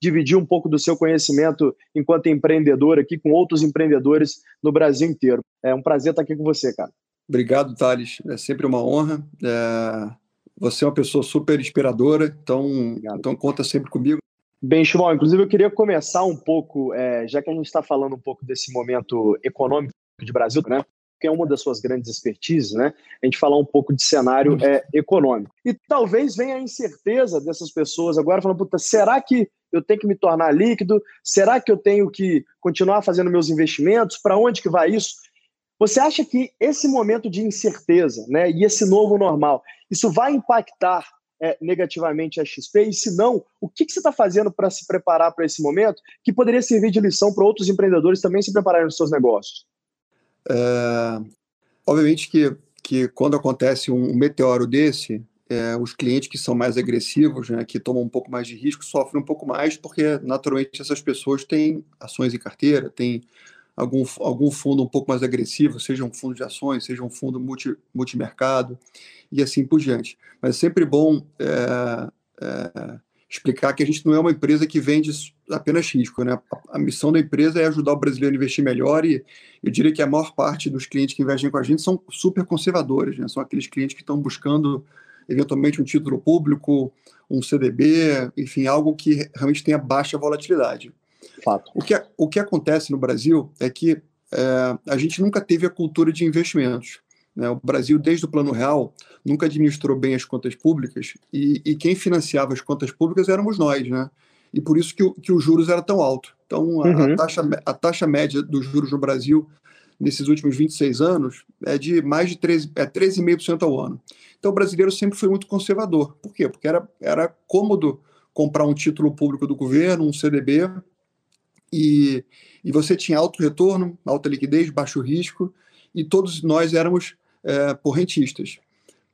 dividir um pouco do seu conhecimento enquanto empreendedor aqui com outros empreendedores no Brasil inteiro. É um prazer estar aqui com você, cara. Obrigado, Thales. É sempre uma honra. É... Você é uma pessoa super inspiradora, então, então conta sempre comigo. Bem, Chimol, inclusive eu queria começar um pouco, é, já que a gente está falando um pouco desse momento econômico de Brasil, né? que é uma das suas grandes expertises, né? A gente falar um pouco de cenário é, econômico. E talvez venha a incerteza dessas pessoas agora falando, puta, será que eu tenho que me tornar líquido? Será que eu tenho que continuar fazendo meus investimentos? Para onde que vai isso? Você acha que esse momento de incerteza, né, e esse novo normal, isso vai impactar é, negativamente a XP? E se não, o que, que você está fazendo para se preparar para esse momento que poderia servir de lição para outros empreendedores também se prepararem nos seus negócios? É, obviamente que, que quando acontece um meteoro desse, é, os clientes que são mais agressivos, né, que tomam um pouco mais de risco, sofrem um pouco mais, porque naturalmente essas pessoas têm ações em carteira, têm algum, algum fundo um pouco mais agressivo, seja um fundo de ações, seja um fundo multi, multimercado e assim por diante. Mas é sempre bom é, é, explicar que a gente não é uma empresa que vende apenas risco. Né? A missão da empresa é ajudar o brasileiro a investir melhor e eu diria que a maior parte dos clientes que investem com a gente são super conservadores, né? são aqueles clientes que estão buscando eventualmente um título público, um CDB, enfim, algo que realmente tenha baixa volatilidade. Fato. O que, o que acontece no Brasil é que é, a gente nunca teve a cultura de investimentos. Né? O Brasil, desde o Plano Real, nunca administrou bem as contas públicas e, e quem financiava as contas públicas éramos nós, né? E por isso que, o, que os juros eram tão altos. Então, a, uhum. a, taxa, a taxa média dos juros no Brasil nesses últimos 26 anos é de mais de 13, é 13,5% ao ano. Então, o brasileiro sempre foi muito conservador. Por quê? Porque era, era cômodo comprar um título público do governo, um CDB, e, e você tinha alto retorno, alta liquidez, baixo risco, e todos nós éramos é, correntistas.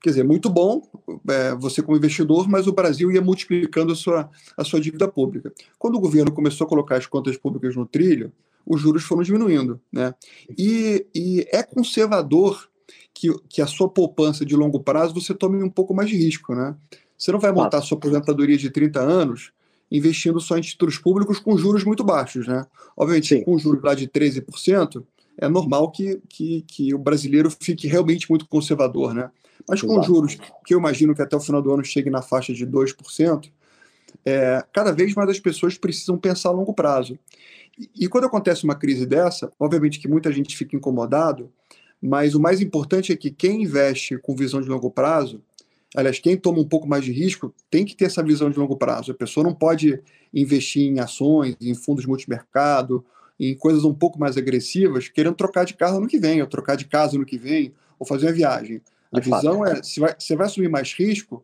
Quer dizer, muito bom é, você como investidor, mas o Brasil ia multiplicando a sua, a sua dívida pública. Quando o governo começou a colocar as contas públicas no trilho, os juros foram diminuindo. Né? E, e é conservador que, que a sua poupança de longo prazo você tome um pouco mais de risco. Né? Você não vai montar sua aposentadoria de 30 anos investindo só em títulos públicos com juros muito baixos. Né? Obviamente, Sim. com juros lá de 13%, é normal que, que, que o brasileiro fique realmente muito conservador, né? Mas com Exato. juros que eu imagino que até o final do ano chegue na faixa de 2%, é, cada vez mais as pessoas precisam pensar a longo prazo. E, e quando acontece uma crise dessa, obviamente que muita gente fica incomodado, mas o mais importante é que quem investe com visão de longo prazo, aliás, quem toma um pouco mais de risco, tem que ter essa visão de longo prazo. A pessoa não pode investir em ações, em fundos multimercado, em coisas um pouco mais agressivas, querendo trocar de carro no que vem, ou trocar de casa no que vem, ou fazer uma viagem. A De visão fato. é, se vai, você vai assumir mais risco,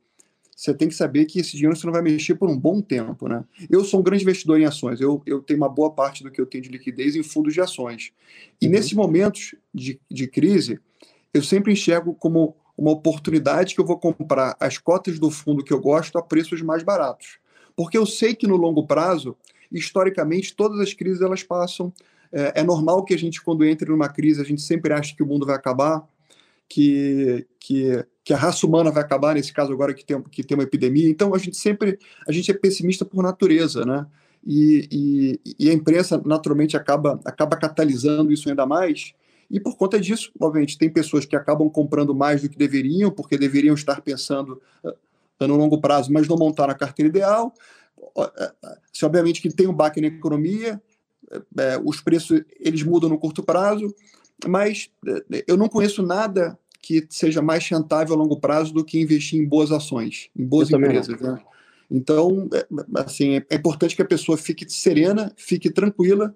você tem que saber que esse dinheiro você não vai mexer por um bom tempo, né? Eu sou um grande investidor em ações, eu, eu tenho uma boa parte do que eu tenho de liquidez em fundos de ações. E uhum. nesses momentos de, de crise, eu sempre enxergo como uma oportunidade que eu vou comprar as cotas do fundo que eu gosto a preços mais baratos. Porque eu sei que no longo prazo, historicamente, todas as crises elas passam. É, é normal que a gente, quando entre numa crise, a gente sempre acha que o mundo vai acabar, que, que, que a raça humana vai acabar, nesse caso agora que tem, que tem uma epidemia. Então, a gente sempre a gente é pessimista por natureza, né? E, e, e, a imprensa naturalmente acaba, acaba catalisando isso ainda mais. E por conta disso, obviamente, tem pessoas que acabam comprando mais do que deveriam, porque deveriam estar pensando uh, no longo prazo, mas não montaram a carteira ideal. Eh, se obviamente que tem um baque na economia, é, os preços eles mudam no curto prazo, mas é, eu não conheço nada que seja mais rentável a longo prazo do que investir em boas ações, em boas eu empresas. Né? Então, é, assim, é importante que a pessoa fique serena, fique tranquila,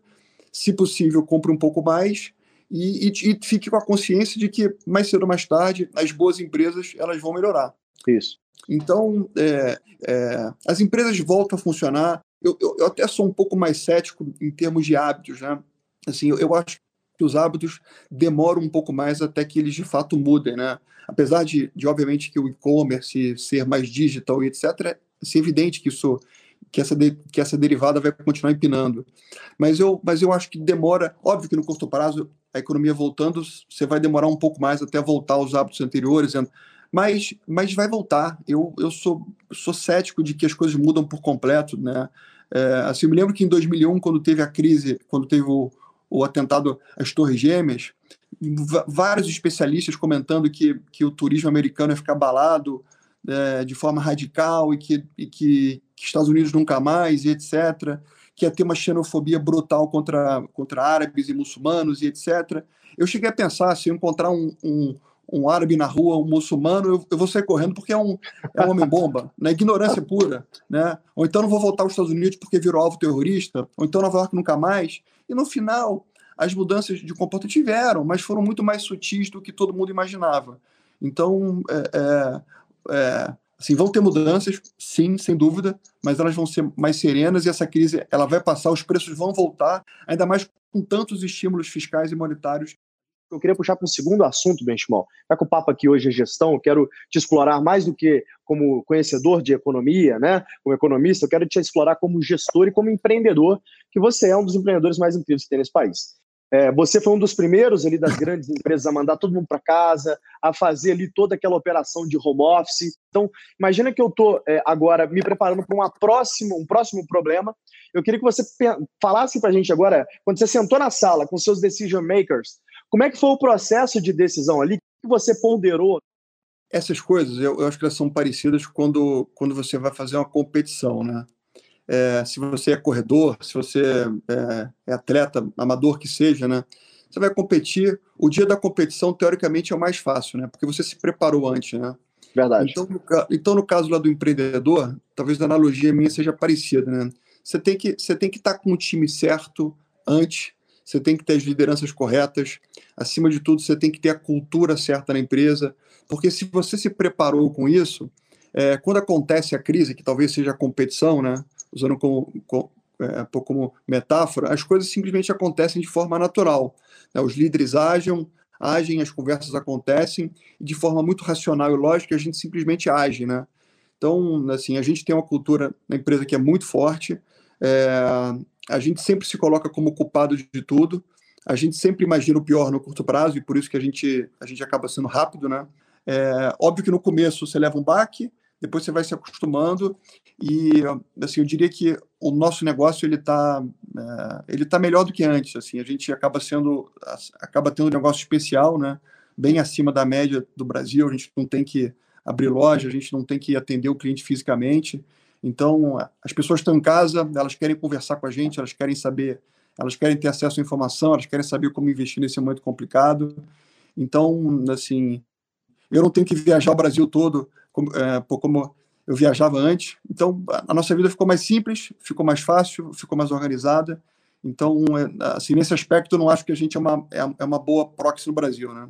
se possível, compre um pouco mais e, e, e, fique com a consciência de que mais cedo ou mais tarde as boas empresas elas vão melhorar. Isso. Então, é, é, as empresas voltam a funcionar. Eu, eu, eu, até sou um pouco mais cético em termos de hábitos, né? Assim, eu, eu acho que os hábitos demoram um pouco mais até que eles de fato mudem, né? Apesar de, de obviamente, que o e-commerce ser mais digital e etc., é evidente que isso que essa, de, que essa derivada vai continuar empinando. Mas eu, mas eu acho que demora, óbvio que no curto prazo, a economia voltando, você vai demorar um pouco mais até voltar aos hábitos anteriores, mas, mas vai voltar. Eu, eu sou, sou cético de que as coisas mudam por completo. Né? É, assim, eu me lembro que em 2001, quando teve a crise, quando teve o, o atentado às Torres Gêmeas, vários especialistas comentando que, que o turismo americano ia ficar abalado é, de forma radical e que, e que, que Estados Unidos nunca mais, e etc., que ia ter uma xenofobia brutal contra, contra árabes e muçulmanos e etc. Eu cheguei a pensar, se encontrar um, um, um árabe na rua, um muçulmano, eu, eu vou sair correndo porque é um, é um homem-bomba, né? ignorância pura. Né? Ou então não vou voltar aos Estados Unidos porque virou alvo terrorista, ou então Nova York nunca mais. E no final, as mudanças de comportamento tiveram, mas foram muito mais sutis do que todo mundo imaginava. Então, é, é, é, assim, vão ter mudanças, sim, sem dúvida, mas elas vão ser mais serenas e essa crise ela vai passar, os preços vão voltar, ainda mais com tantos estímulos fiscais e monetários eu queria puxar para um segundo assunto, Benchimol. Já que o papo aqui hoje é gestão, eu quero te explorar mais do que como conhecedor de economia, né? Como economista, eu quero te explorar como gestor e como empreendedor, que você é um dos empreendedores mais incríveis que tem nesse país. É, você foi um dos primeiros ali das grandes empresas a mandar todo mundo para casa, a fazer ali toda aquela operação de home office. Então, imagina que eu estou é, agora me preparando para um próximo problema. Eu queria que você falasse para a gente agora, quando você sentou na sala com seus decision makers, como é que foi o processo de decisão ali? O que você ponderou? Essas coisas, eu, eu acho que elas são parecidas quando, quando você vai fazer uma competição, né? é, se você é corredor, se você é, é, atleta, amador que seja, né? Você vai competir. O dia da competição, teoricamente, é o mais fácil, né? Porque você se preparou antes, né? Verdade. Então, no, então, no caso lá do empreendedor, talvez a analogia minha seja parecida, né? Você tem que você tem que estar com o time certo antes. Você tem que ter as lideranças corretas. Acima de tudo, você tem que ter a cultura certa na empresa. Porque se você se preparou com isso, é, quando acontece a crise, que talvez seja a competição, né? usando como, como, é, como metáfora, as coisas simplesmente acontecem de forma natural. Né? Os líderes agem, agem, as conversas acontecem, e de forma muito racional e lógica, a gente simplesmente age. Né? Então, assim, a gente tem uma cultura na empresa que é muito forte, é, a gente sempre se coloca como culpado de tudo, a gente sempre imagina o pior no curto prazo, e por isso que a gente, a gente acaba sendo rápido, né? É, óbvio que no começo você leva um baque, depois você vai se acostumando e assim eu diria que o nosso negócio ele está é, ele tá melhor do que antes assim. A gente acaba sendo acaba tendo um negócio especial né? Bem acima da média do Brasil. A gente não tem que abrir loja a gente não tem que atender o cliente fisicamente então as pessoas estão em casa elas querem conversar com a gente elas querem saber elas querem ter acesso à informação elas querem saber como investir nesse momento complicado então assim eu não tenho que viajar o Brasil todo como, é, como eu viajava antes. Então, a nossa vida ficou mais simples, ficou mais fácil, ficou mais organizada. Então, é, assim, nesse aspecto, eu não acho que a gente é uma, é, é uma boa proxy no Brasil, né?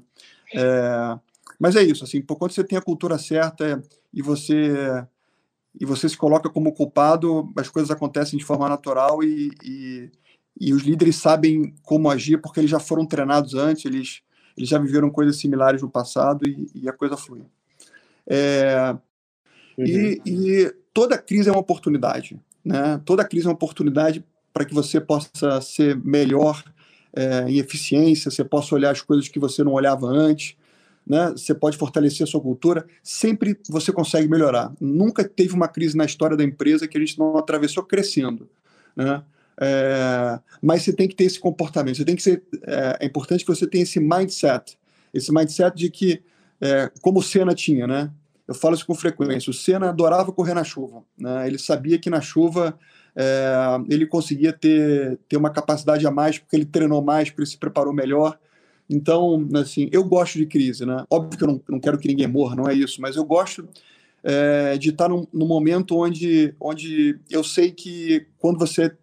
É, mas é isso, assim, por quando você tem a cultura certa e você e você se coloca como culpado, as coisas acontecem de forma natural e, e, e os líderes sabem como agir porque eles já foram treinados antes, eles, eles já viveram coisas similares no passado e, e a coisa flui. É, uhum. e, e toda crise é uma oportunidade, né? Toda crise é uma oportunidade para que você possa ser melhor é, em eficiência, você possa olhar as coisas que você não olhava antes, né? Você pode fortalecer a sua cultura, sempre você consegue melhorar. Nunca teve uma crise na história da empresa que a gente não atravessou crescendo, né? É, mas você tem que ter esse comportamento, você tem que ser. É, é, importante que você tenha esse mindset, esse mindset de que, é, como o Senna tinha, né? Eu falo isso com frequência. O Senna adorava correr na chuva, né? Ele sabia que na chuva é, ele conseguia ter, ter uma capacidade a mais porque ele treinou mais, porque ele se preparou melhor. Então, assim, eu gosto de crise, né? Óbvio que eu não, não quero que ninguém morra, não é isso, mas eu gosto é, de estar num, num, momento onde, onde eu sei que quando você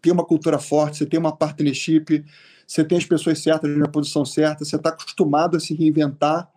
tem uma cultura forte, você tem uma partnership, você tem as pessoas certas na posição certa, você está acostumado a se reinventar,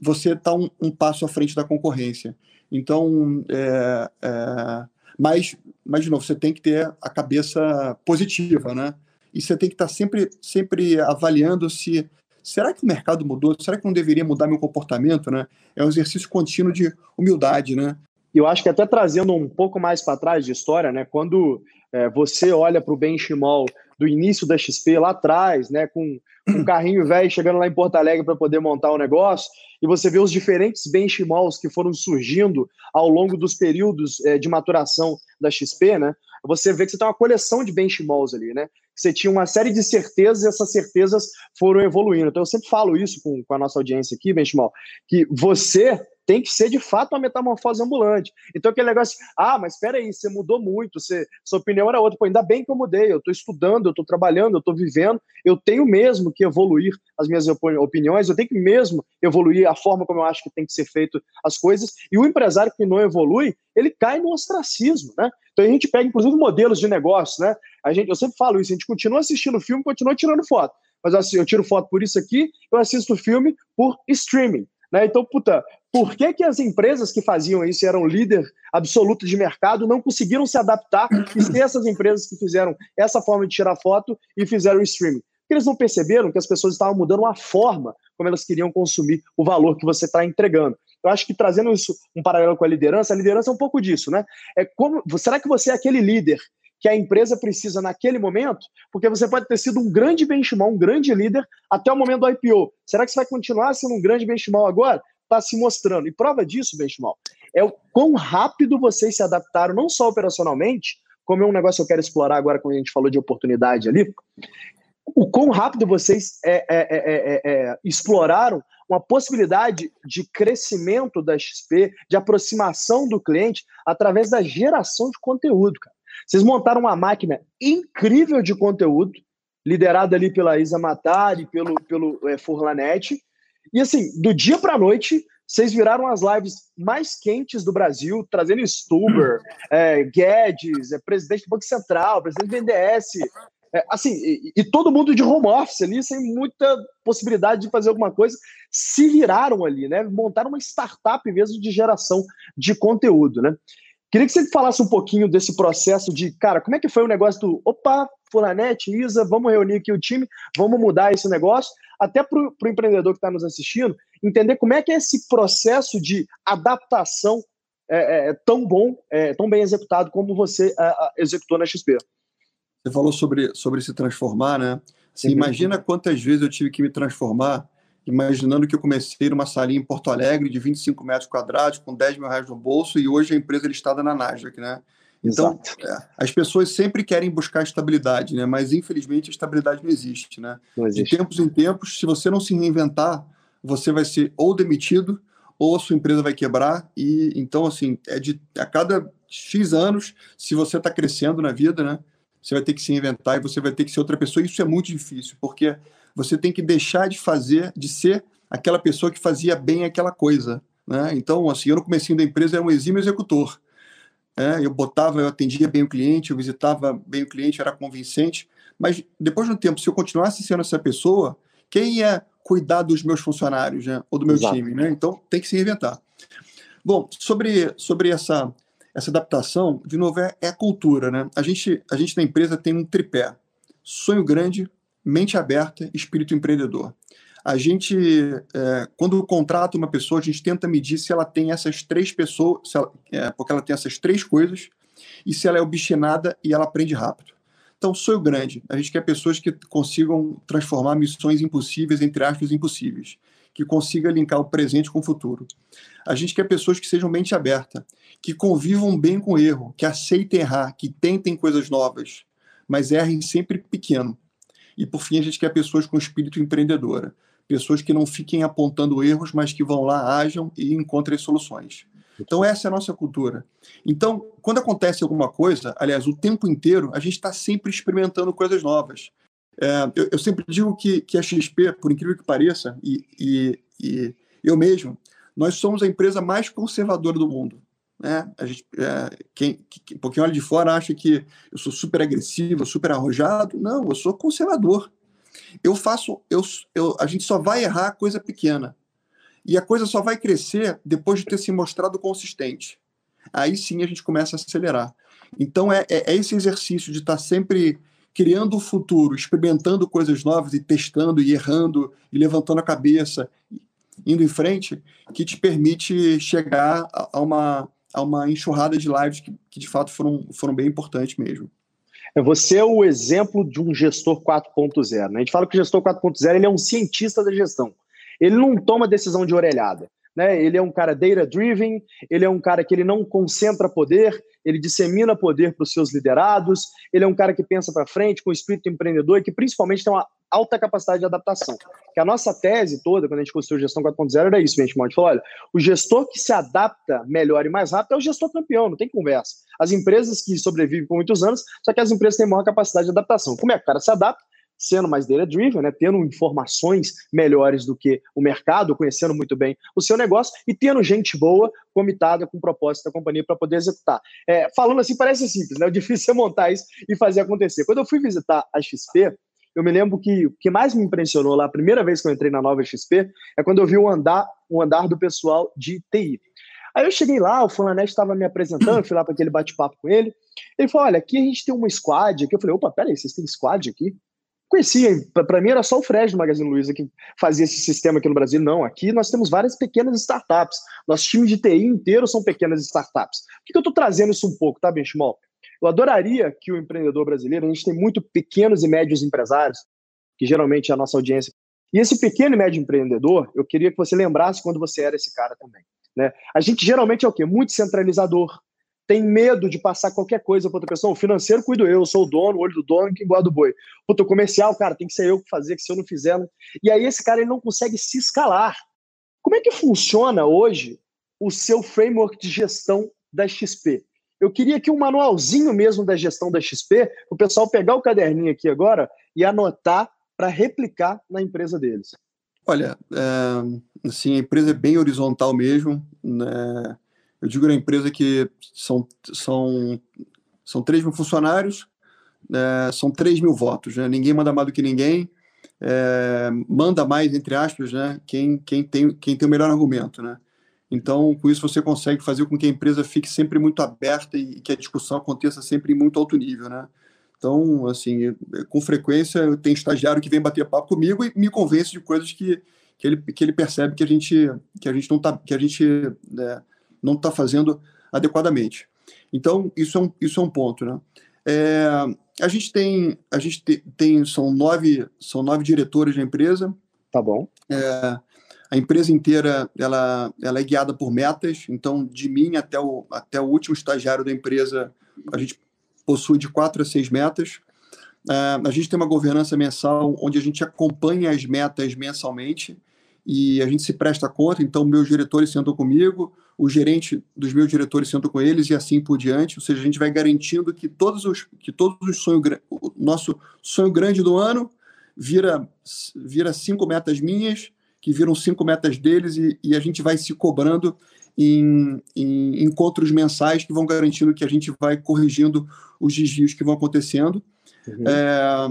você está um, um, passo à frente da concorrência. Então, é, é, mas, mas, de novo, você tem que ter a cabeça positiva, né? E você tem que estar sempre, sempre avaliando se será que o mercado mudou? Será que não deveria mudar meu comportamento, né? É um exercício contínuo de humildade, né? Eu acho que até trazendo um pouco mais para trás de história, né? Quando é, você olha para o benchmark do início da XP lá atrás, né? Com um carrinho velho chegando lá em Porto Alegre para poder montar o um negócio, e você vê os diferentes benchmarks que foram surgindo ao longo dos períodos é, de maturação da XP, né? Você vê que você tem uma coleção de benchmarks ali, né? Você tinha uma série de certezas e essas certezas foram evoluindo. Então, eu sempre falo isso com, com a nossa audiência aqui, Benchimol, que você tem que ser de fato uma metamorfose ambulante. Então, aquele negócio, ah, mas espera aí, você mudou muito, você, sua opinião era outra. Pô, ainda bem que eu mudei, eu estou estudando, eu estou trabalhando, eu estou vivendo, eu tenho mesmo que evoluir as minhas opiniões, eu tenho que mesmo evoluir a forma como eu acho que tem que ser feito as coisas. E o empresário que não evolui, ele cai no ostracismo, né? Então a gente pega, inclusive, modelos de negócio, né? A gente, eu sempre falo isso, a gente continua assistindo filme, continua tirando foto. Mas assim, eu tiro foto por isso aqui, eu assisto filme por streaming. Né? Então, puta, por que, que as empresas que faziam isso eram líder absoluto de mercado não conseguiram se adaptar e ser essas empresas que fizeram essa forma de tirar foto e fizeram streaming? Porque eles não perceberam que as pessoas estavam mudando a forma como elas queriam consumir o valor que você está entregando. Eu acho que trazendo isso um paralelo com a liderança, a liderança é um pouco disso, né? É como, será que você é aquele líder que a empresa precisa naquele momento? Porque você pode ter sido um grande benchmark, um grande líder até o momento do IPO. Será que você vai continuar sendo um grande benchmark agora? Está se mostrando. E prova disso, benchmark, é o quão rápido vocês se adaptaram, não só operacionalmente, como é um negócio que eu quero explorar agora, quando a gente falou de oportunidade ali, o quão rápido vocês é, é, é, exploraram uma possibilidade de crescimento da XP, de aproximação do cliente através da geração de conteúdo, cara. Vocês montaram uma máquina incrível de conteúdo, liderada ali pela Isa Matari, pelo, pelo é, Furlanet. E assim, do dia para a noite, vocês viraram as lives mais quentes do Brasil, trazendo Stuber, é, Guedes, é, presidente do Banco Central, presidente do BNDES, é, assim, e, e, todo mundo de home office ali, sem muita possibilidade de fazer alguma coisa, se viraram ali, né? Montaram uma startup mesmo de geração de conteúdo, né? Queria que você falasse um pouquinho desse processo de, cara, como é que foi o negócio do, opa, Fulanete, Isa, vamos reunir aqui o time, vamos mudar esse negócio, até para o empreendedor que está nos assistindo, entender como é que é esse processo de adaptação é, é, tão bom, é, tão bem executado como você é, executou na XP. Você falou sobre, sobre se transformar, né? Assim. Imagina quantas vezes eu tive que me transformar, imaginando que eu comecei numa salinha em Porto Alegre de 25 metros quadrados, com 10 mil reais no bolso, e hoje a empresa é listada na Nasdaq, né? Então, é, as pessoas sempre querem buscar estabilidade, né? Mas infelizmente a estabilidade não existe, né? Não existe. De tempos em tempos, se você não se reinventar, você vai ser ou demitido ou a sua empresa vai quebrar. E então, assim, é de a cada x anos, se você está crescendo na vida, né? Você vai ter que se inventar e você vai ter que ser outra pessoa. Isso é muito difícil, porque você tem que deixar de fazer, de ser aquela pessoa que fazia bem aquela coisa. Né? Então, assim, eu no começo da empresa era um exímio executor. Né? Eu botava, eu atendia bem o cliente, eu visitava bem o cliente, era convincente. Mas depois de um tempo, se eu continuasse sendo essa pessoa, quem ia cuidar dos meus funcionários, né? Ou do meu Exato. time, né? Então tem que se reinventar. Bom, sobre, sobre essa, essa adaptação, de novo, é, é a cultura, né? A gente, a gente na empresa tem um tripé: sonho grande, mente aberta, espírito empreendedor. A gente, é, quando contrata uma pessoa, a gente tenta medir se ela tem essas três pessoas, ela, é, porque ela tem essas três coisas, e se ela é obstinada e ela aprende rápido. Então, sonho grande. A gente quer pessoas que consigam transformar missões impossíveis, entre aspas, impossíveis. Que consiga linkar o presente com o futuro. A gente quer pessoas que sejam mente aberta, que convivam bem com o erro, que aceitem errar, que tentem coisas novas, mas errem sempre pequeno. E, por fim, a gente quer pessoas com espírito empreendedora. Pessoas que não fiquem apontando erros, mas que vão lá, ajam e encontrem soluções. Então, essa é a nossa cultura. Então, quando acontece alguma coisa, aliás, o tempo inteiro, a gente está sempre experimentando coisas novas. É, eu, eu, sempre digo que, que a XP, por incrível que pareça, e, e, e, eu mesmo, nós somos a empresa mais conservadora do mundo. Né? A gente, é, quem, quem, quem olha de fora acha que eu sou super agressivo, super arrojado. Não, eu sou conservador. Eu faço, eu, eu, a gente só vai errar coisa pequena. E a coisa só vai crescer depois de ter se mostrado consistente. Aí sim a gente começa a acelerar. Então é, é, é esse exercício de estar sempre criando o futuro, experimentando coisas novas e testando e errando e levantando a cabeça, indo em frente, que te permite chegar a uma, a uma enxurrada de lives que, que de fato foram, foram bem importantes mesmo. É você é o exemplo de um gestor 4.0. Né? A gente fala que o gestor 4.0 ele é um cientista da gestão. Ele não toma decisão de orelhada. Né? Ele é um cara data-driven, ele é um cara que ele não concentra poder, ele dissemina poder para os seus liderados, ele é um cara que pensa para frente, com espírito empreendedor e que principalmente tem uma alta capacidade de adaptação. Que a nossa tese toda, quando a gente construiu gestão 4.0, era isso, a gente falou, olha, o gestor que se adapta melhor e mais rápido é o gestor campeão, não tem conversa. As empresas que sobrevivem por muitos anos, só que as empresas têm maior capacidade de adaptação. Como é que o cara se adapta? Sendo mais data-driven, né, tendo informações melhores do que o mercado, conhecendo muito bem o seu negócio e tendo gente boa comitada com propósito da companhia para poder executar. É, falando assim, parece simples, né? O difícil é montar isso e fazer acontecer. Quando eu fui visitar a XP, eu me lembro que o que mais me impressionou lá, a primeira vez que eu entrei na nova XP, é quando eu vi o andar, o andar do pessoal de TI. Aí eu cheguei lá, o Fulanete estava me apresentando, eu fui lá para aquele bate-papo com ele. Ele falou: Olha, aqui a gente tem uma squad. Aqui. Eu falei: opa, peraí, vocês têm squad aqui? Conhecia. Para mim era só o Fred do Magazine Luiza que fazia esse sistema aqui no Brasil. Não, aqui nós temos várias pequenas startups. Nosso time de TI inteiro são pequenas startups. Por que eu estou trazendo isso um pouco, tá, Benchimol? Eu adoraria que o empreendedor brasileiro, a gente tem muito pequenos e médios empresários, que geralmente é a nossa audiência. E esse pequeno e médio empreendedor, eu queria que você lembrasse quando você era esse cara também. Né? A gente geralmente é o quê? Muito centralizador, tem medo de passar qualquer coisa para outra pessoa. O financeiro cuido eu, eu sou o dono, o olho do dono, quem guarda o boi. Puta, o comercial, cara, tem que ser eu que fazer, que se eu não fizer. Não... E aí esse cara ele não consegue se escalar. Como é que funciona hoje o seu framework de gestão da XP? Eu queria aqui um manualzinho mesmo da gestão da XP, o pessoal pegar o caderninho aqui agora e anotar para replicar na empresa deles. Olha, é, assim, a empresa é bem horizontal mesmo, né? Eu digo na empresa que são, são, são 3 mil funcionários, é, são 3 mil votos. Né? Ninguém manda mais do que ninguém, é, manda mais, entre aspas, né? quem, quem, tem, quem tem o melhor argumento. Né? Então, com isso, você consegue fazer com que a empresa fique sempre muito aberta e que a discussão aconteça sempre em muito alto nível. Né? Então, assim, com frequência, eu tenho estagiário que vem bater papo comigo e me convence de coisas que, que, ele, que ele percebe que a gente, que a gente não tá, que a gente né, não está fazendo adequadamente. Então, isso é um, isso é um ponto. Né? É, a gente tem, a gente tem são, nove, são nove diretores na empresa. Tá bom. É, a empresa inteira ela, ela é guiada por metas, então, de mim até o, até o último estagiário da empresa, a gente possui de quatro a seis metas. É, a gente tem uma governança mensal onde a gente acompanha as metas mensalmente e a gente se presta conta, então meus diretores sentam comigo, o gerente dos meus diretores sentam com eles e assim por diante, ou seja, a gente vai garantindo que todos os que todos os sonhos o nosso sonho grande do ano vira vira cinco metas minhas, que viram cinco metas deles e, e a gente vai se cobrando em, em, encontros mensais que vão garantindo que a gente vai corrigindo os desvios que vão acontecendo. Uhum. É,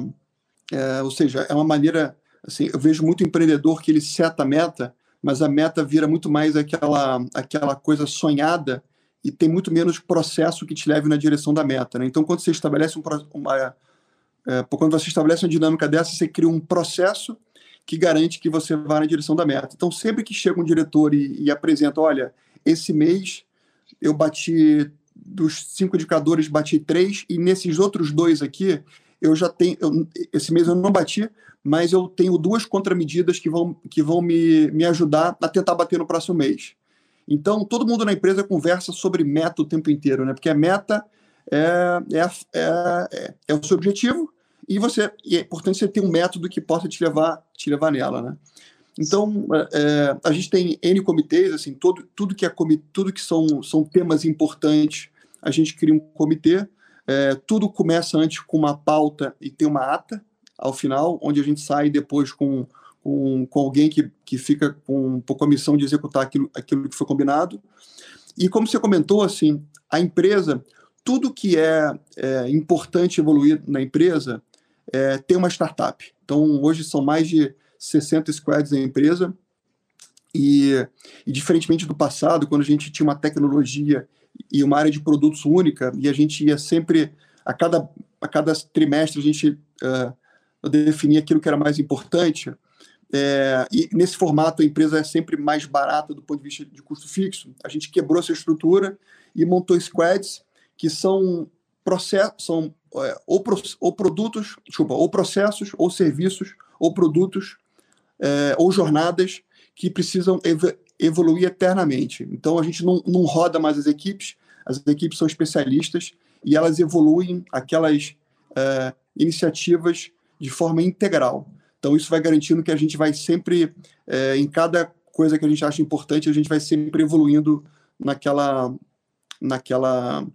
é, ou seja, é uma maneira assim, eu vejo muito empreendedor que ele seta a meta, mas a meta vira muito mais aquela, aquela coisa sonhada e tem muito menos processo que te leve na direção da meta. Né? Então, quando você estabelece um, uma, é, quando você estabelece uma dinâmica dessa, você cria um processo que garante que você vá na direção da meta. Então, sempre que chega um diretor e, e apresenta, olha, esse mês eu bati dos cinco indicadores, bati três, e nesses outros dois aqui, eu já tenho. Eu, esse mês eu não bati, mas eu tenho duas contramedidas que vão, que vão me, me ajudar a tentar bater no próximo mês. Então, todo mundo na empresa conversa sobre meta o tempo inteiro, né? Porque a meta é, é, é, é o seu objetivo e você e é importante você ter um método que possa te levar, te levar nela, né? Então, é, a gente tem N comitês, assim, todo, tudo que é tudo que são, são temas importantes, a gente cria um comitê. É, tudo começa antes com uma pauta e tem uma ata ao final, onde a gente sai depois com, com, com alguém que, que fica com, com a missão de executar aquilo, aquilo que foi combinado. E como você comentou, assim, a empresa, tudo que é, é importante evoluir na empresa é, tem uma startup. Então, hoje são mais de 60 squads na empresa. E, e, diferentemente do passado, quando a gente tinha uma tecnologia e uma área de produtos única, e a gente ia sempre, a cada, a cada trimestre, a gente uh, definia aquilo que era mais importante. É, e nesse formato, a empresa é sempre mais barata do ponto de vista de custo fixo. A gente quebrou essa estrutura e montou squads que são processos, são é, ou, ou produtos, desculpa, ou processos, ou serviços, ou produtos, é, ou jornadas que precisam evoluir eternamente. Então a gente não, não roda mais as equipes, as equipes são especialistas e elas evoluem aquelas é, iniciativas de forma integral. Então isso vai garantindo que a gente vai sempre, é, em cada coisa que a gente acha importante, a gente vai sempre evoluindo naquela, naquela,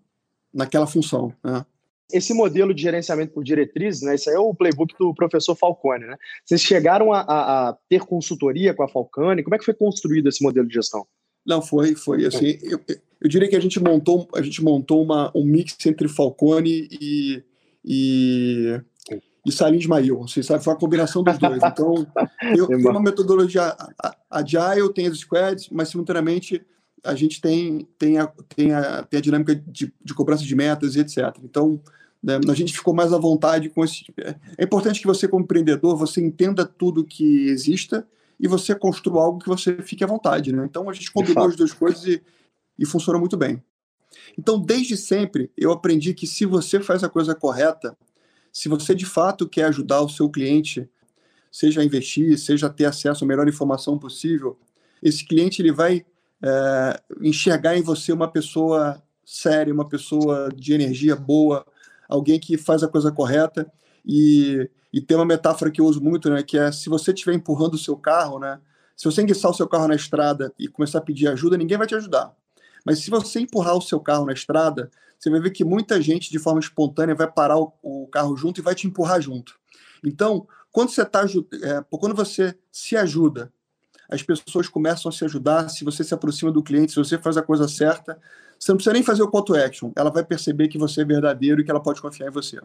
naquela função. Né? Esse modelo de gerenciamento por diretrizes, né, isso aí é o playbook do professor Falcone, né? Vocês chegaram a, a, a, ter consultoria com a Falcone? Como é que foi construído esse modelo de gestão? Não, foi, foi assim, eu, eu diria que a gente montou, a gente montou uma, um mix entre Falcone e, e, e Salim Ismail, assim, sabe? Foi uma combinação dos dois. Então, eu tenho uma metodologia agile, tem as squads, mas simultaneamente a gente tem, tem, a, tem, a, tem a dinâmica de, de cobrança de metas e etc. Então, né, a gente ficou mais à vontade com esse. É importante que você, como empreendedor, você entenda tudo que exista e você construa algo que você fique à vontade. Né? Então, a gente combinou as duas coisas e, e funciona muito bem. Então, desde sempre, eu aprendi que se você faz a coisa correta, se você de fato quer ajudar o seu cliente, seja a investir, seja a ter acesso à melhor informação possível, esse cliente ele vai é, enxergar em você uma pessoa séria, uma pessoa de energia boa, alguém que faz a coisa correta. E, e tem uma metáfora que eu uso muito, né, que é se você estiver empurrando o seu carro, né, se você enguiçar o seu carro na estrada e começar a pedir ajuda, ninguém vai te ajudar. Mas se você empurrar o seu carro na estrada, você vai ver que muita gente, de forma espontânea, vai parar o, o carro junto e vai te empurrar junto. Então, quando você, tá, é, quando você se ajuda as pessoas começam a se ajudar. Se você se aproxima do cliente, se você faz a coisa certa, você não precisa nem fazer o call to action. Ela vai perceber que você é verdadeiro e que ela pode confiar em você.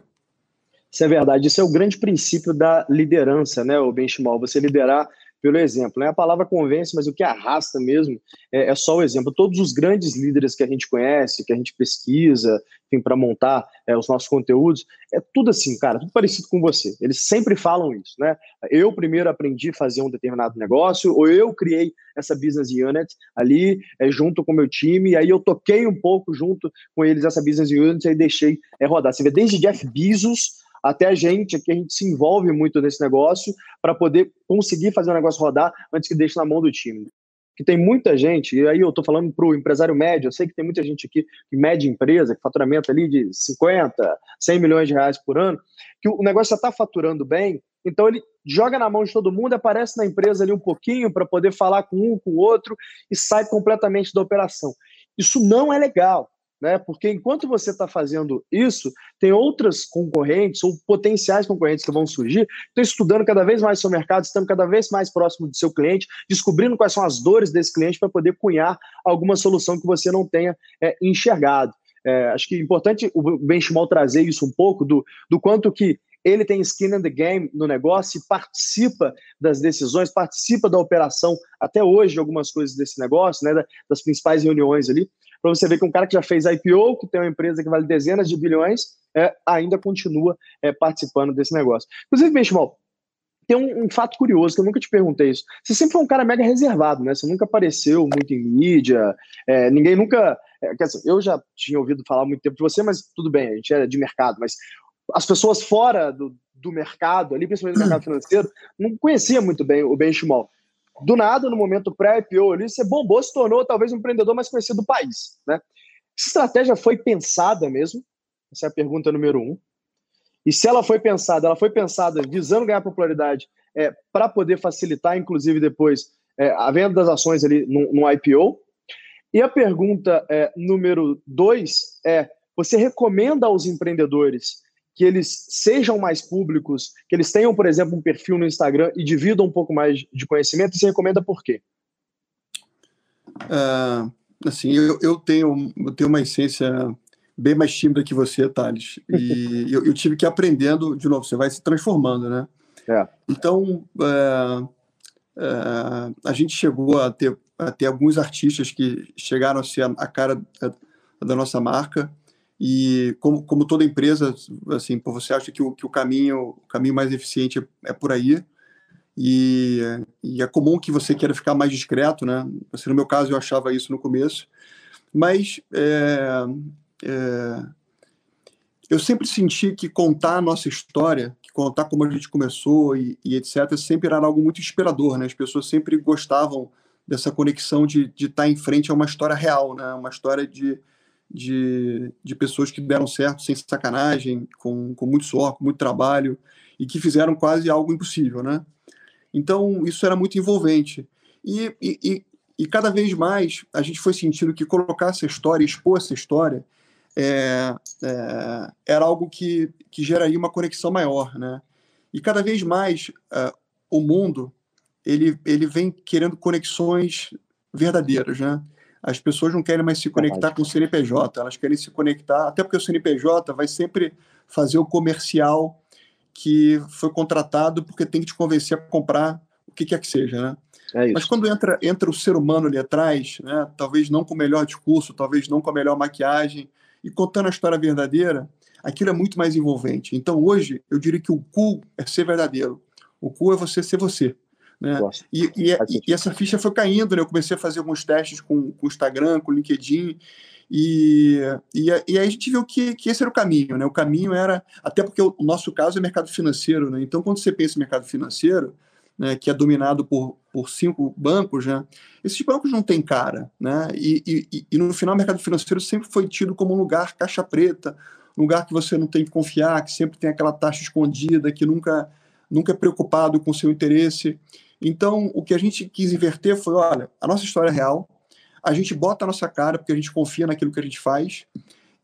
Isso é verdade. Isso é o grande princípio da liderança, né, o Benchimol? Você liderar pelo exemplo. Né? A palavra convence, mas o que arrasta mesmo é, é, só o exemplo. Todos os grandes líderes que a gente conhece, que a gente pesquisa, para montar é, os nossos conteúdos, é tudo assim, cara, tudo parecido com você. Eles sempre falam isso, né? Eu primeiro aprendi a fazer um determinado negócio, ou eu criei essa business unit ali é, junto com o meu time, e aí eu toquei um pouco junto com eles essa business unit e deixei é, rodar. Você vê desde Jeff Bezos até a gente, aqui a gente se envolve muito nesse negócio para poder conseguir fazer o negócio rodar antes que deixe na mão do time. Que tem muita gente, e aí eu estou falando para o empresário médio, eu sei que tem muita gente aqui que média empresa, que faturamento ali de 50, 100 milhões de reais por ano, que o negócio já está faturando bem, então ele joga na mão de todo mundo, aparece na empresa ali um pouquinho para poder falar com um, com o outro e sai completamente da operação. Isso não é legal né? Porque enquanto você está fazendo isso, tem outras concorrentes ou potenciais concorrentes que vão surgir, estão estudando cada vez mais seu mercado, estando cada vez mais próximo do seu cliente, descobrindo quais são as dores desse cliente para poder cunhar alguma solução que você não tenha é, enxergado. É, acho que é importante o benchmark trazer isso um pouco do, do quanto que ele tem skin in the game no negócio e participa das decisões, participa da operação até hoje de algumas coisas desse negócio, né, das principais reuniões ali, para você ver que um cara que já fez IPO, que tem uma empresa que vale dezenas de bilhões, é, ainda continua é, participando desse negócio. Inclusive, Benchimol, tem um, um, fato curioso que eu nunca te perguntei isso. Você sempre foi um cara mega reservado, né? Você nunca apareceu muito em mídia, é, ninguém nunca. É, quer dizer, eu já tinha ouvido falar muito tempo de você, mas tudo bem, a gente é de mercado, mas as pessoas fora do, do mercado, ali, principalmente do mercado financeiro, não conhecia muito bem o Benchimol. Do nada, no momento pré-IPO ali, você bombou, se tornou talvez o empreendedor mais conhecido do país, né? Essa estratégia foi pensada mesmo? Essa é a pergunta número um. E se ela foi pensada, ela foi pensada visando ganhar popularidade é, para poder facilitar, inclusive, depois é, a venda das ações ali no, no IPO. E a pergunta é, número dois é: você recomenda aos empreendedores que eles sejam mais públicos, que eles tenham, por exemplo, um perfil no Instagram e dividam um pouco mais de conhecimento? E você recomenda por quê? Uh, assim, eu, eu, tenho, eu tenho uma essência bem mais tímida que você, Thales. E eu, eu, tive que ir aprendendo, de novo, você vai se transformando, né? É. Então, é, é, a gente chegou a ter, a ter alguns artistas que chegaram a ser a, a cara da nossa marca. E como, como toda empresa, assim, você acha que o, que o caminho o caminho mais eficiente é, é por aí. E, e, é comum que você queira ficar mais discreto, né? Assim, no meu caso, eu achava isso no começo. Mas é, é, eu sempre senti que contar a nossa história, que contar como a gente começou e, e, etc., sempre era algo muito inspirador, né? As pessoas sempre gostavam dessa conexão de, de estar em frente a uma história real, né? Uma história de, de, de pessoas que deram certo sem sacanagem, com, com muito suor, com muito trabalho e que fizeram quase algo impossível, né? Então, isso era muito envolvente. E, e, e, e cada vez mais a gente foi sentindo que colocar essa história, expor essa história, é, é, era algo que, que geraria uma conexão maior, né? E cada vez mais uh, o mundo ele, ele vem querendo conexões verdadeiras, né? As pessoas não querem mais se conectar com o CNPJ, elas querem se conectar, até porque o CNPJ vai sempre fazer o comercial que foi contratado porque tem que te convencer a comprar o que quer que seja, né? É Mas quando entra, entra o ser humano ali atrás, né, talvez não com o melhor discurso, talvez não com a melhor maquiagem, e contando a história verdadeira, aquilo é muito mais envolvente. Então, hoje, eu diria que o cool é ser verdadeiro. O cool é você ser você. Né? E, e, e, essa ficha foi caindo, né? Eu comecei a fazer alguns testes com o Instagram, com o LinkedIn, e, e, e, aí a gente viu que, que esse era o caminho, né? O caminho era, até porque o, o nosso caso é mercado financeiro, né? Então, quando você pensa em mercado financeiro, né, que é dominado por, por cinco bancos, né, esses bancos não têm cara. Né, e, e, e, no final, o mercado financeiro sempre foi tido como um lugar caixa preta, um lugar que você não tem que confiar, que sempre tem aquela taxa escondida, que nunca, nunca é preocupado com o seu interesse. Então, o que a gente quis inverter foi: olha, a nossa história é real, a gente bota a nossa cara porque a gente confia naquilo que a gente faz,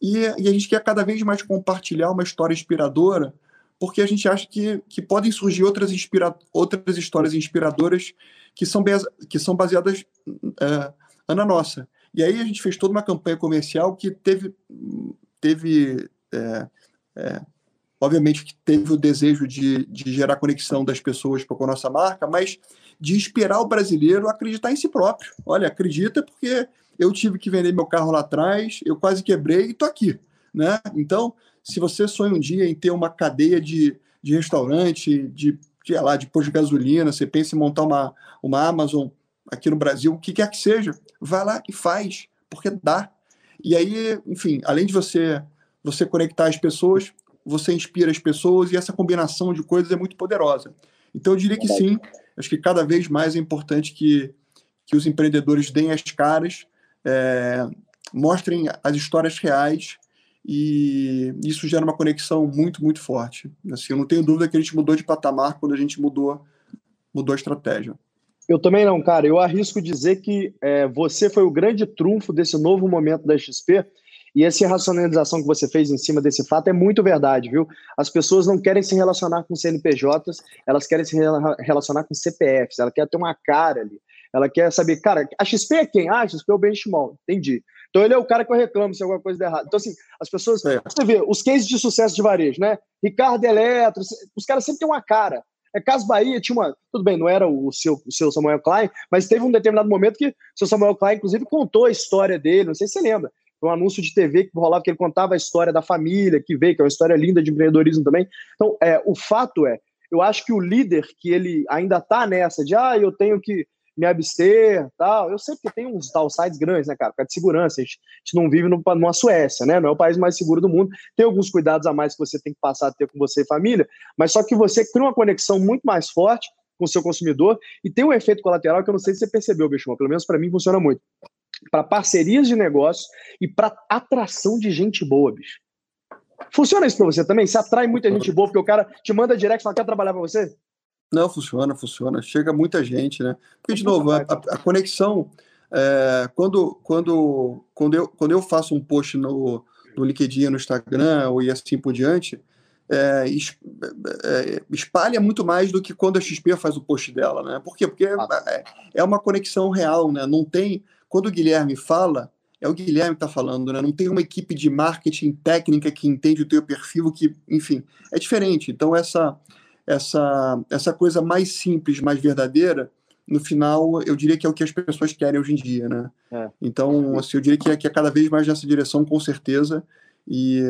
e, e a gente quer cada vez mais compartilhar uma história inspiradora porque a gente acha que, que podem surgir outras, inspira outras histórias inspiradoras que são, que são baseadas é, na nossa. E aí a gente fez toda uma campanha comercial que teve, teve é, é, obviamente que teve o desejo de, de gerar conexão das pessoas com a nossa marca, mas de inspirar o brasileiro acreditar em si próprio. Olha, acredita porque eu tive que vender meu carro lá atrás, eu quase quebrei e estou aqui. Né? Então, se você sonha um dia em ter uma cadeia de, de restaurante, de, de, lá, de posto de gasolina, você pensa em montar uma, uma Amazon aqui no Brasil, o que quer que seja, vai lá e faz, porque dá. E aí, enfim, além de você você conectar as pessoas, você inspira as pessoas e essa combinação de coisas é muito poderosa. Então, eu diria que sim, acho que cada vez mais é importante que, que os empreendedores deem as caras, é, mostrem as histórias reais e isso gera uma conexão muito, muito forte. Assim, eu não tenho dúvida que a gente mudou de patamar quando a gente mudou, mudou a estratégia. Eu também não, cara. Eu arrisco dizer que é, você foi o grande trunfo desse novo momento da XP e essa racionalização que você fez em cima desse fato é muito verdade, viu? As pessoas não querem se relacionar com CNPJs, elas querem se relacionar com CPFs, elas querem ter uma cara ali. Ela quer saber, cara, a XP é quem? Ah, a XP é o benchmark. Entendi. Então ele é o cara que eu reclamo se alguma coisa der errado. Então, assim, as pessoas. É. Você vê, os cases de sucesso de varejo, né? Ricardo Eletro, os caras sempre têm uma cara. É Caso Bahia tinha uma. Tudo bem, não era o seu, o seu Samuel Klein, mas teve um determinado momento que o seu Samuel Klein, inclusive, contou a história dele. Não sei se você lembra. Um anúncio de TV que rolava que ele contava a história da família que veio, que é uma história linda de empreendedorismo também. Então, é, o fato é, eu acho que o líder que ele ainda está nessa de ah, eu tenho que me abster, tal. Eu sei que tem uns downsides grandes, né, cara? Por causa de segurança. A gente, a gente não vive no, numa Suécia, né? Não é o país mais seguro do mundo. Tem alguns cuidados a mais que você tem que passar a ter com você e família, mas só que você cria uma conexão muito mais forte com o seu consumidor e tem um efeito colateral que eu não sei se você percebeu, Bicho, pelo menos para mim funciona muito. Para parcerias de negócio e para atração de gente boa, bicho. Funciona isso para você também? Você atrai muita gente boa porque o cara te manda direct e fala, quer trabalhar para você? Não, funciona, funciona. Chega muita gente, né? Porque, de novo, a, a conexão, é, quando, quando, quando, eu, quando eu faço um post no, no LinkedIn, no Instagram ou e assim por diante, é, é, espalha muito mais do que quando a XP faz o post dela, né? Por quê? Porque é, é uma conexão real, né? Não tem. Quando o Guilherme fala, é o Guilherme que está falando, né? Não tem uma equipe de marketing técnica que entende o teu perfil, que, enfim, é diferente. Então, essa essa, essa coisa mais simples, mais verdadeira, no final, eu diria que é o que as pessoas querem hoje em dia, né? É. Então, assim, eu diria que é, que é cada vez mais nessa direção, com certeza, e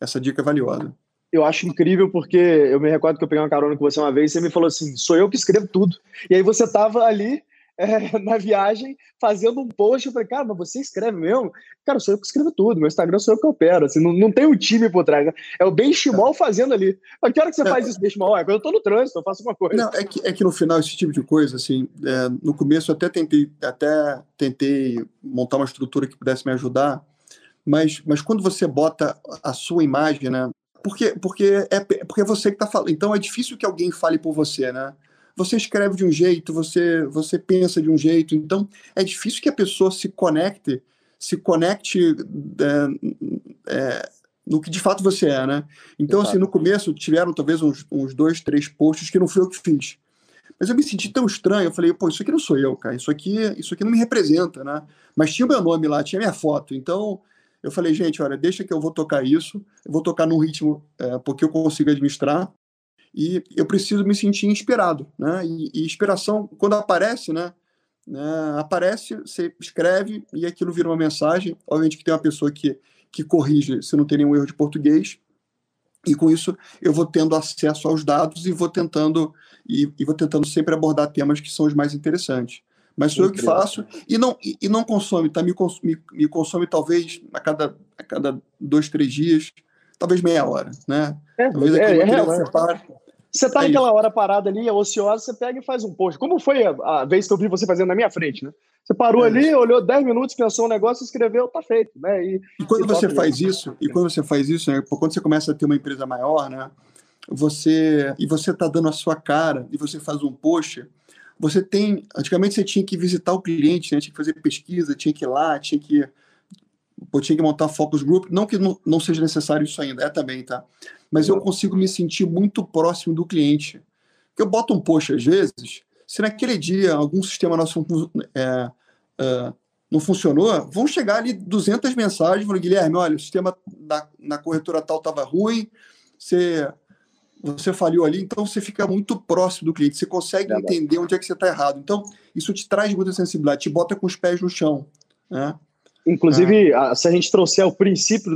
essa dica é valiosa. Eu acho incrível porque eu me recordo que eu peguei uma carona com você uma vez e você me falou assim, sou eu que escrevo tudo. E aí você estava ali é, na viagem fazendo um post. Eu falei, cara, mas você escreve mesmo? Cara, sou eu que escrevo tudo. Meu Instagram sou eu que opero. Assim, não, não tem um time por trás. Né? É o Benchimol fazendo ali. Mas que hora que você é, faz isso, Benchimol? É quando eu tô no trânsito, eu faço uma coisa. Não, é que, é que no final, esse tipo de coisa, assim, é, no começo eu até tentei, até tentei montar uma estrutura que pudesse me ajudar, mas, mas quando você bota a sua imagem, né? Porque, porque, é, porque é você que está falando. Então é difícil que alguém fale por você, né? Você escreve de um jeito, você, você pensa de um jeito, então é difícil que a pessoa se conecte, se conecte é, é, no que de fato você é, né? Então, Exato. assim, no começo tiveram talvez uns, uns dois, três posts que não fui eu que fiz. Mas eu me senti tão estranho, eu falei, pô, isso aqui não sou eu, cara, isso aqui, isso aqui não me representa, né? Mas tinha o meu nome lá, tinha minha foto, então eu falei, gente, olha, deixa que eu vou tocar isso, eu vou tocar num ritmo é, porque eu consigo administrar, e eu preciso me sentir inspirado, né? E, e inspiração, quando aparece, né? né? Aparece, você escreve e aquilo vira uma mensagem. Obviamente que tem uma pessoa que, que corrige se não tem nenhum erro de português, e com isso eu vou tendo acesso aos dados e vou tentando e, e vou tentando sempre abordar temas que são os mais interessantes. Mas sou eu que faço e não e, e não consome, tá? Me consome, me consome talvez a cada a cada dois três dias, talvez meia hora, né? É, talvez é, é, é, você tá é naquela hora parada ali, ociosa, você pega e faz um post. Como foi a, a, vez que eu vi você fazendo na minha frente, né? Você parou é ali, olhou 10 minutos, pensou um negócio, escreveu, tá feito, né? E, e quando e você faz isso, e quando você faz isso, né, quando você começa a ter uma empresa maior, né? Você e você tá dando a sua cara e você faz um post, você tem, antigamente você tinha que visitar o cliente, né? Tinha que fazer pesquisa, tinha que ir lá, tinha que eu tinha que montar focus group, não que não, não seja necessário isso ainda, é também, tá? Mas eu consigo me sentir muito próximo do cliente. Eu boto um post às vezes, se naquele dia algum sistema nosso é, é, não funcionou, vão chegar ali 200 mensagens, falando, Guilherme, olha, o sistema da, na corretora tal estava ruim, você, você falhou ali, então você fica muito próximo do cliente, você consegue é entender onde é que você está errado. Então, isso te traz muita sensibilidade, te bota com os pés no chão. Né? Inclusive, ah. se a gente trouxer o princípio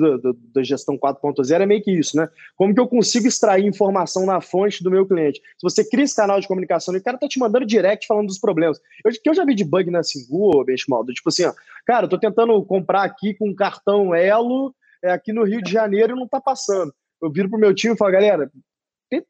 da gestão 4.0, é meio que isso, né? Como que eu consigo extrair informação na fonte do meu cliente? Se você cria esse canal de comunicação e o cara tá te mandando direct falando dos problemas. Eu, que eu já vi de bug na Singu, Benchmaldo, tipo assim, ó, cara, eu tô tentando comprar aqui com um cartão Elo é, aqui no Rio de Janeiro e não tá passando. Eu viro pro meu time e falo, galera,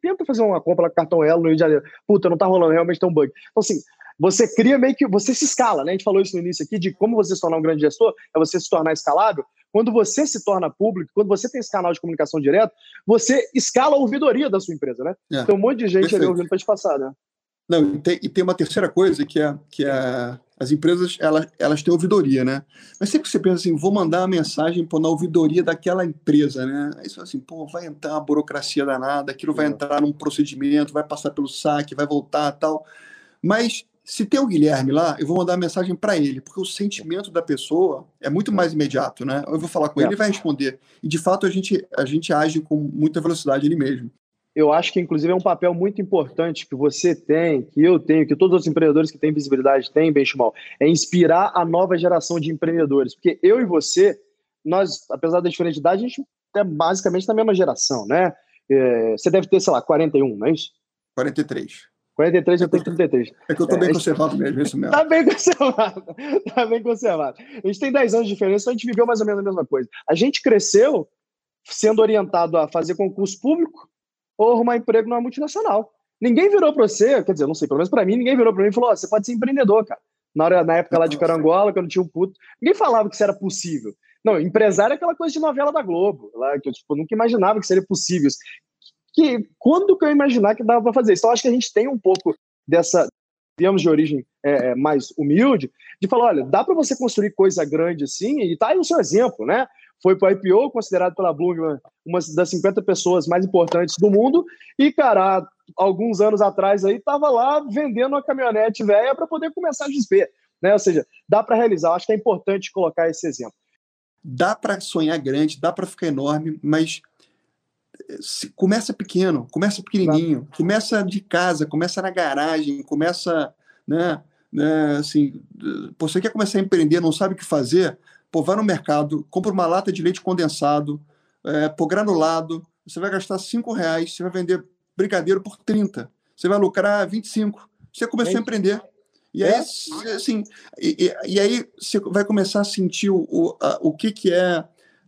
tenta fazer uma compra com cartão Elo no Rio de Janeiro. Puta, não tá rolando, realmente tem um bug. Então, assim, você cria meio que. Você se escala, né? A gente falou isso no início aqui, de como você se tornar um grande gestor, é você se tornar escalável. Quando você se torna público, quando você tem esse canal de comunicação direto, você escala a ouvidoria da sua empresa, né? É, tem um monte de gente perfeito. ali ouvindo para te passar, né? Não, e tem, e tem, uma terceira coisa que é que é, as empresas elas, elas têm ouvidoria, né? Mas sempre que você pensa assim, vou mandar uma mensagem pô, na ouvidoria daquela empresa, né? Aí você fala assim, pô, vai entrar uma burocracia danada, aquilo vai é. entrar num procedimento, vai passar pelo saque, vai voltar tal. Mas se tem o Guilherme lá, eu vou mandar mensagem para ele, porque o sentimento da pessoa é muito mais imediato, né? Eu vou falar com é. ele, ele vai responder. E de fato a gente a gente age com muita velocidade ele mesmo. Eu acho que inclusive é um papel muito importante que você tem, que eu tenho, que todos os empreendedores que têm visibilidade têm, Benchimol, é inspirar a nova geração de empreendedores, porque eu e você, nós, apesar da diferente idade, a gente é basicamente da mesma geração, né? É, você deve ter, sei lá, 41, não é isso? 43. 43, eu tenho 33. É que eu tô bem é, conservado mesmo, isso mesmo. Tá bem conservado. Tá bem conservado. A gente tem 10 anos de diferença, então a gente viveu mais ou menos a mesma coisa. A gente cresceu sendo orientado a fazer concurso público ou arrumar emprego numa multinacional. Ninguém virou para você, quer dizer, eu não sei, pelo menos para mim, ninguém virou para mim e falou: oh, você pode ser empreendedor, cara. Na, hora, na época lá de Carangola, quando tinha um puto, ninguém falava que isso era possível. Não, empresário é aquela coisa de novela da Globo, lá, que eu tipo, nunca imaginava que seria possível que quando que eu imaginar que dava para fazer isso? Então, acho que a gente tem um pouco dessa, digamos, de origem é, é mais humilde, de falar, olha, dá para você construir coisa grande assim, e tá aí o seu exemplo, né? Foi para o IPO, considerado pela Bloomberg uma das 50 pessoas mais importantes do mundo, e, cara, alguns anos atrás aí, estava lá vendendo uma caminhonete velha para poder começar a XP, né? Ou seja, dá para realizar, acho que é importante colocar esse exemplo. Dá para sonhar grande, dá para ficar enorme, mas começa pequeno, começa pequenininho, claro. começa de casa, começa na garagem, começa, né, né, assim, você quer começar a empreender, não sabe o que fazer, pô, vai no mercado, compra uma lata de leite condensado, é, pô, granulado, você vai gastar cinco reais, você vai vender brigadeiro por 30, você vai lucrar 25, você começou é a empreender. E aí, é. assim, e, e, aí você vai começar a sentir o, o, a, o que, que é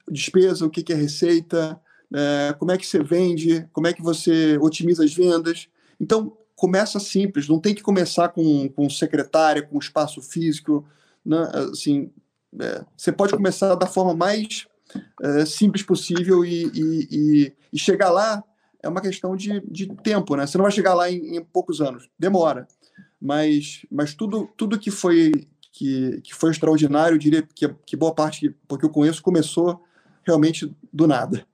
despesa, o que, que é receita, é, como é que você vende, como é que você otimiza as vendas. Então, começa simples, não tem que começar com, com secretária, com espaço físico. Né? Assim, é, você pode começar da forma mais é, simples possível e, e, e, e, chegar lá é uma questão de, de tempo, né? Você não vai chegar lá em, em poucos anos, demora. Mas, mas tudo, tudo que foi que, que foi extraordinário, eu diria que, que boa parte, porque eu conheço, começou realmente do nada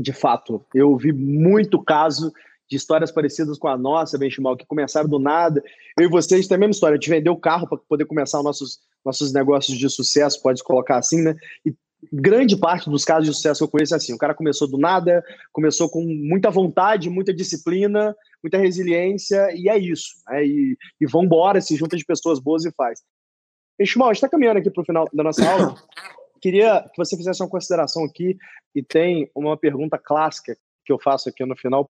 de fato. Eu vi muito caso de histórias parecidas com a nossa, Benchimol, que começaram do nada. Eu e vocês têm a mesma história, de vender o carro para poder começar os nossos, nossos negócios de sucesso, pode colocar assim, né? E grande parte dos casos de sucesso que eu conheço é assim: o cara começou do nada, começou com muita vontade, muita disciplina, muita resiliência, e é isso. Né? E, e vão embora, se junta de pessoas boas e faz. Benchimol, a gente está caminhando aqui para o final da nossa aula. Queria que você fizesse uma consideração aqui, e tem uma pergunta clássica que eu faço aqui no final.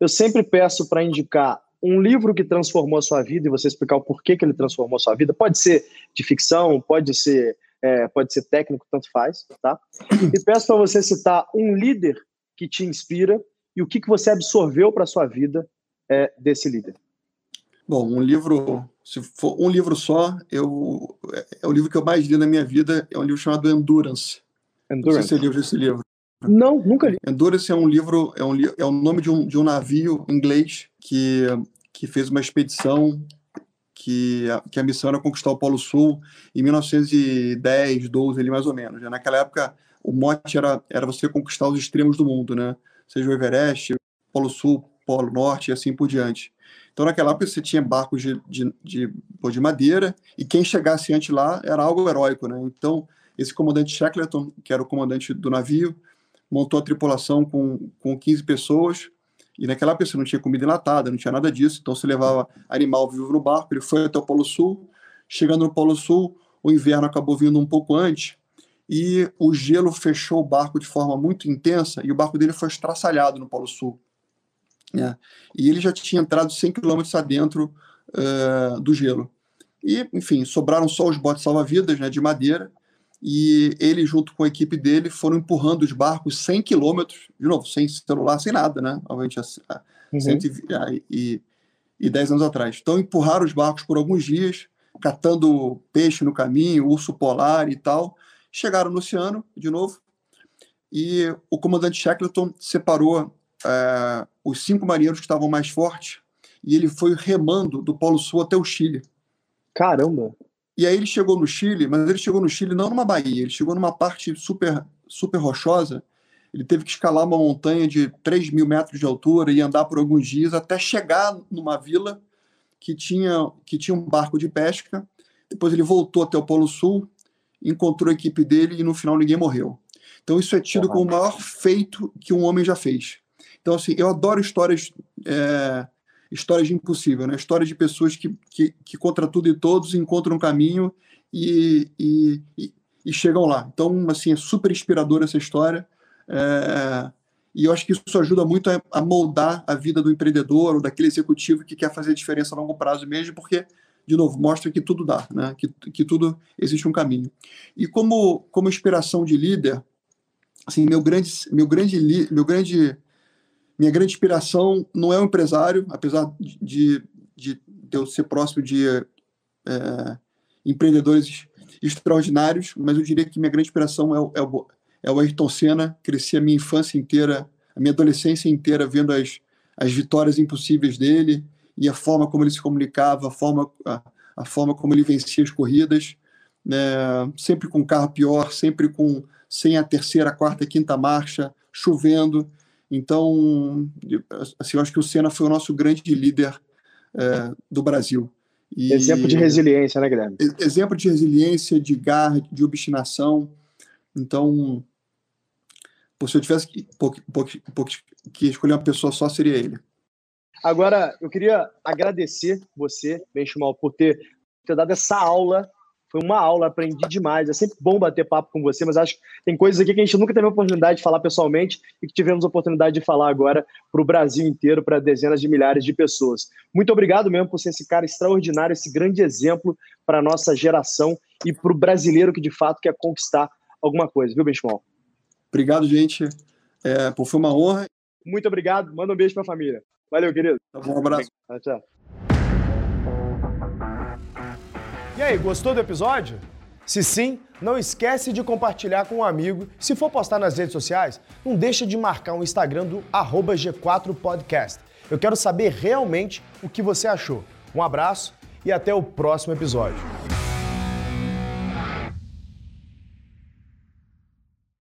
Eu sempre peço para indicar um livro que transformou a sua vida e você explicar o porquê que ele transformou a sua vida. Pode ser de ficção, pode ser, é, pode ser técnico, tanto faz, tá? E peço para você citar um líder que te inspira e o que, que você absorveu para a sua vida é, desse líder. Bom, um livro, se for um livro só, eu, é o livro que eu mais li na minha vida, é um livro chamado Endurance. Endurance. Não sei se você leu esse livro. Não, nunca li. Endurance é um livro, é, um, é o nome de um, de um navio inglês que, que fez uma expedição que a, que a missão era conquistar o Polo Sul em 1910, 12, ali mais ou menos. Naquela época, o mote era, era você conquistar os extremos do mundo, né? Seja o Everest, Polo Sul, Polo Norte e assim por diante. Então, naquela época, você tinha barcos de, de, de, de madeira, e quem chegasse antes lá era algo heróico. Né? Então, esse comandante Shackleton, que era o comandante do navio, montou a tripulação com, com 15 pessoas, e naquela época você não tinha comida enlatada, não tinha nada disso, então você levava animal vivo no barco, ele foi até o Polo Sul, chegando no Polo Sul, o inverno acabou vindo um pouco antes, e o gelo fechou o barco de forma muito intensa, e o barco dele foi estraçalhado no Polo Sul. Né? E ele já tinha entrado 100 quilômetros adentro uh, do gelo. E, enfim, sobraram só os botes salva-vidas né, de madeira, e ele, junto com a equipe dele, foram empurrando os barcos 100 quilômetros, de novo, sem celular, sem nada, né? Obviamente, há uhum. 110 anos atrás. Então, empurraram os barcos por alguns dias, catando peixe no caminho, urso polar e tal. Chegaram no oceano, de novo, e o comandante Shackleton separou é, os cinco marinheiros que estavam mais fortes e ele foi remando do Polo Sul até o Chile. Caramba! E aí ele chegou no Chile, mas ele chegou no Chile não numa baía, ele chegou numa parte super, super rochosa. Ele teve que escalar uma montanha de 3 mil metros de altura e andar por alguns dias até chegar numa vila que tinha, que tinha um barco de pesca, depois ele voltou até o Polo Sul, encontrou a equipe dele e no final ninguém morreu. Então isso é tido como o maior feito que um homem já fez. Então, assim, eu adoro histórias é, histórias de impossível, né? Histórias de pessoas que, que, que contra tudo e todos encontram um caminho e, e, e, e chegam lá. Então, assim, é super inspiradora essa história. É, e eu acho que isso ajuda muito a, a, moldar a vida do empreendedor ou daquele executivo que quer fazer diferença a longo prazo mesmo, porque, de novo, mostra que tudo dá, né? que, que tudo existe um caminho. E como, como inspiração de líder, assim, meu grande, meu grande, meu grande minha grande inspiração não é o empresário, apesar de, de, de eu ser próximo de é, empreendedores extraordinários, mas eu diria que minha grande inspiração é o, é o, é o Ayrton Senna. Cresci a minha infância inteira, a minha adolescência inteira vendo as, as vitórias impossíveis dele e a forma como ele se comunicava, a forma, a, a forma como ele vencia as corridas, né, sempre com carro pior, sempre com sem a terceira, quarta, quinta marcha, chovendo. Então, assim, eu acho que o Senna foi o nosso grande líder é, do Brasil. E, exemplo de resiliência, né, Guilherme? Exemplo de resiliência, de garra, de obstinação. Então, se eu tivesse que, que escolher uma pessoa só, seria ele. Agora, eu queria agradecer você, Benchimol, por ter, ter dado essa aula foi uma aula, aprendi demais. É sempre bom bater papo com você, mas acho que tem coisas aqui que a gente nunca teve a oportunidade de falar pessoalmente e que tivemos a oportunidade de falar agora para o Brasil inteiro, para dezenas de milhares de pessoas. Muito obrigado mesmo por ser esse cara extraordinário, esse grande exemplo para a nossa geração e para o brasileiro que de fato quer conquistar alguma coisa, viu, Benchimol? Obrigado, gente. É, foi uma honra. Muito obrigado. Manda um beijo para a família. Valeu, querido. Tá um abraço. Tchau. E aí, gostou do episódio? Se sim, não esquece de compartilhar com um amigo. Se for postar nas redes sociais, não deixa de marcar o Instagram do G4podcast. Eu quero saber realmente o que você achou. Um abraço e até o próximo episódio.